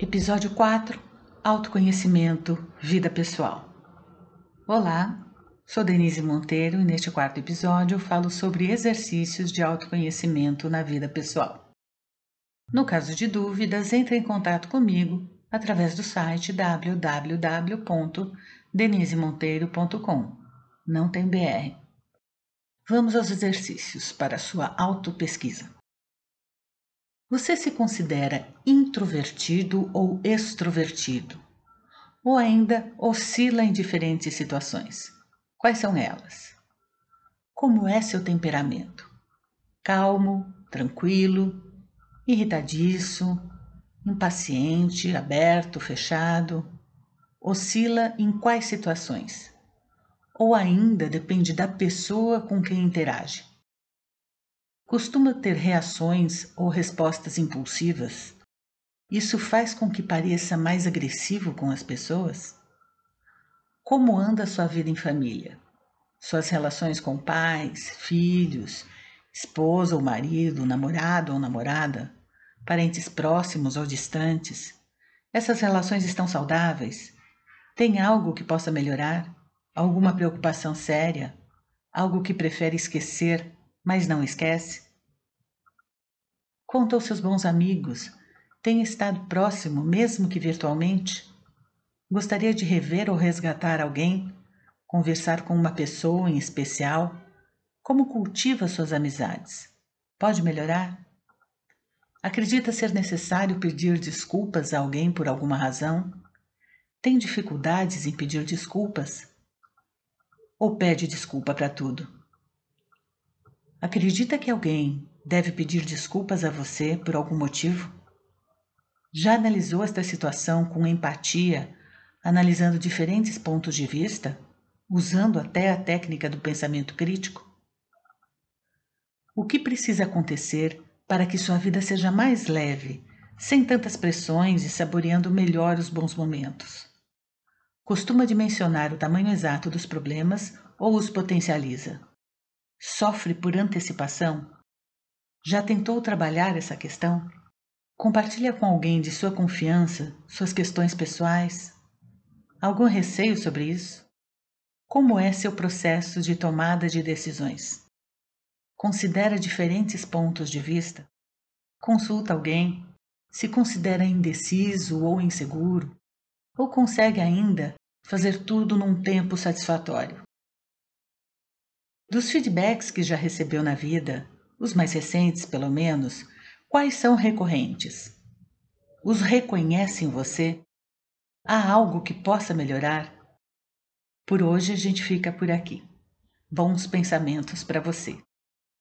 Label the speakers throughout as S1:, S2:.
S1: Episódio 4 Autoconhecimento, Vida Pessoal. Olá, sou Denise Monteiro e neste quarto episódio falo sobre exercícios de autoconhecimento na vida pessoal. No caso de dúvidas, entre em contato comigo através do site www.denisemonteiro.com. Não tem BR. Vamos aos exercícios para sua autopesquisa. Você se considera introvertido ou extrovertido? Ou ainda oscila em diferentes situações? Quais são elas? Como é seu temperamento? Calmo, tranquilo, irritadiço, impaciente, aberto, fechado? Oscila em quais situações? Ou ainda depende da pessoa com quem interage? Costuma ter reações ou respostas impulsivas? Isso faz com que pareça mais agressivo com as pessoas? Como anda sua vida em família? Suas relações com pais, filhos, esposa ou marido, namorado ou namorada, parentes próximos ou distantes? Essas relações estão saudáveis? Tem algo que possa melhorar? Alguma preocupação séria? Algo que prefere esquecer mas não esquece? Conta aos seus bons amigos. Tem estado próximo, mesmo que virtualmente? Gostaria de rever ou resgatar alguém? Conversar com uma pessoa em especial? Como cultiva suas amizades? Pode melhorar? Acredita ser necessário pedir desculpas a alguém por alguma razão? Tem dificuldades em pedir desculpas? Ou pede desculpa para tudo? Acredita que alguém deve pedir desculpas a você por algum motivo? Já analisou esta situação com empatia, analisando diferentes pontos de vista, usando até a técnica do pensamento crítico? O que precisa acontecer para que sua vida seja mais leve, sem tantas pressões e saboreando melhor os bons momentos? Costuma dimensionar o tamanho exato dos problemas ou os potencializa? Sofre por antecipação? Já tentou trabalhar essa questão? Compartilha com alguém de sua confiança suas questões pessoais? Algum receio sobre isso? Como é seu processo de tomada de decisões? Considera diferentes pontos de vista? Consulta alguém? Se considera indeciso ou inseguro? Ou consegue ainda fazer tudo num tempo satisfatório? Dos feedbacks que já recebeu na vida, os mais recentes pelo menos, quais são recorrentes? Os reconhece em você? Há algo que possa melhorar? Por hoje a gente fica por aqui. Bons pensamentos para você.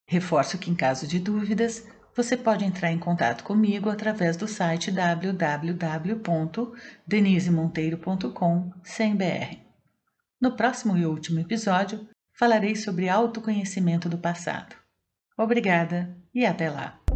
S1: Reforço que, em caso de dúvidas, você pode entrar em contato comigo através do site www.denisemonteiro.com.br. No próximo e último episódio, falarei sobre autoconhecimento do passado. Obrigada e até lá!